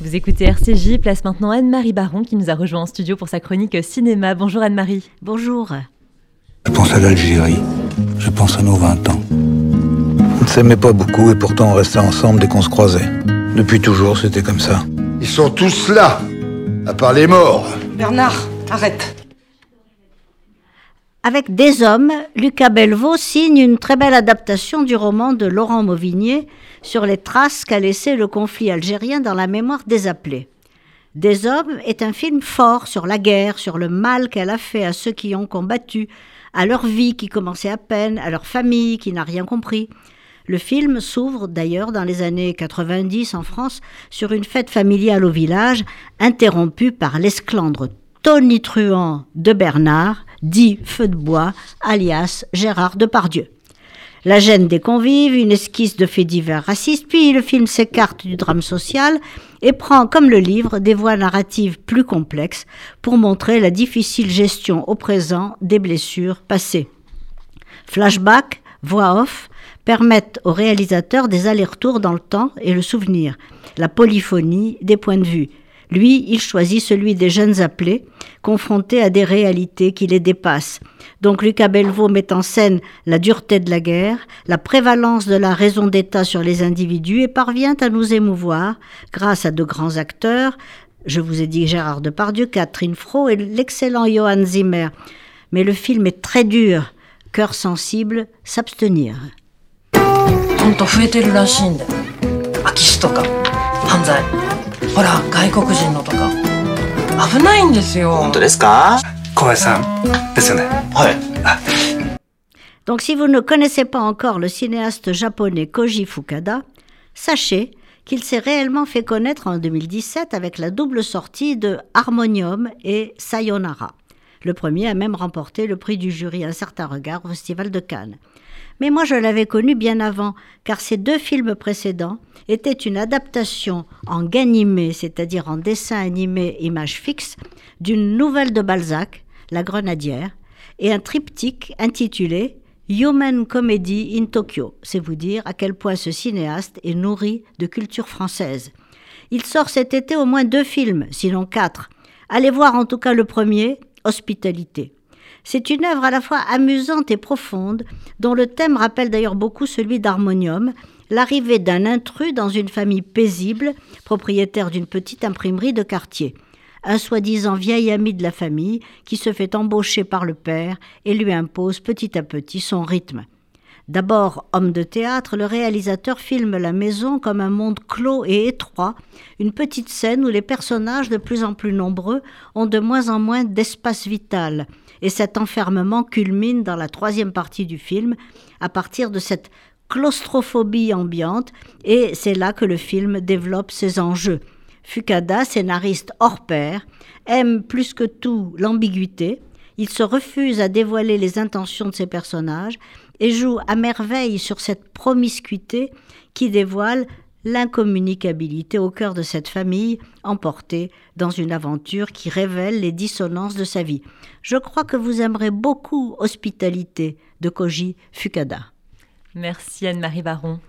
Vous écoutez RCJ, place maintenant Anne-Marie Baron qui nous a rejoint en studio pour sa chronique cinéma. Bonjour Anne-Marie. Bonjour. Je pense à l'Algérie, je pense à nos 20 ans. On ne s'aimait pas beaucoup et pourtant on restait ensemble dès qu'on se croisait. Depuis toujours, c'était comme ça. Ils sont tous là, à part les morts. Bernard, arrête. Avec Des Hommes, Lucas Belvaux signe une très belle adaptation du roman de Laurent Mauvigné sur les traces qu'a laissé le conflit algérien dans la mémoire des appelés. Des Hommes est un film fort sur la guerre, sur le mal qu'elle a fait à ceux qui ont combattu, à leur vie qui commençait à peine, à leur famille qui n'a rien compris. Le film s'ouvre d'ailleurs dans les années 90 en France sur une fête familiale au village, interrompue par l'esclandre tonitruant de Bernard, dit Feu de bois, alias Gérard Depardieu. La gêne des convives, une esquisse de faits divers racistes, puis le film s'écarte du drame social et prend, comme le livre, des voies narratives plus complexes pour montrer la difficile gestion au présent des blessures passées. Flashback, voix off, permettent au réalisateur des allers-retours dans le temps et le souvenir, la polyphonie des points de vue. Lui, il choisit celui des jeunes appelés, confrontés à des réalités qui les dépassent. Donc Lucas Belvaux met en scène la dureté de la guerre, la prévalence de la raison d'État sur les individus et parvient à nous émouvoir grâce à de grands acteurs. Je vous ai dit Gérard Depardieu, Catherine Fro et l'excellent Johann Zimmer. Mais le film est très dur. Cœur sensible, s'abstenir. ほんと増えてるらしいんだよ空き巣とか犯罪ほら外国人のとか危ないんですよ本当ですか小林さんですよねはい Donc si vous ne connaissez pas encore le cinéaste japonais Koji Fukada, sachez qu'il s'est réellement fait connaître en 2017 avec la double sortie de Harmonium et Sayonara. Le premier a même remporté le prix du jury Un certain regard au Festival de Cannes. Mais moi je l'avais connu bien avant, car ces deux films précédents étaient une adaptation en ganimé, c'est-à-dire en dessin animé image fixe, d'une nouvelle de Balzac, La Grenadière, et un triptyque intitulé Human Comedy in Tokyo. C'est vous dire à quel point ce cinéaste est nourri de culture française. Il sort cet été au moins deux films, sinon quatre. Allez voir en tout cas le premier, Hospitalité. C'est une œuvre à la fois amusante et profonde, dont le thème rappelle d'ailleurs beaucoup celui d'Harmonium, l'arrivée d'un intrus dans une famille paisible, propriétaire d'une petite imprimerie de quartier. Un soi-disant vieil ami de la famille qui se fait embaucher par le père et lui impose petit à petit son rythme. D'abord homme de théâtre, le réalisateur filme la maison comme un monde clos et étroit, une petite scène où les personnages de plus en plus nombreux ont de moins en moins d'espace vital. Et cet enfermement culmine dans la troisième partie du film, à partir de cette claustrophobie ambiante, et c'est là que le film développe ses enjeux. Fukada, scénariste hors pair, aime plus que tout l'ambiguïté, il se refuse à dévoiler les intentions de ses personnages et joue à merveille sur cette promiscuité qui dévoile l'incommunicabilité au cœur de cette famille emportée dans une aventure qui révèle les dissonances de sa vie. Je crois que vous aimerez beaucoup Hospitalité de Koji Fukada. Merci Anne-Marie Baron.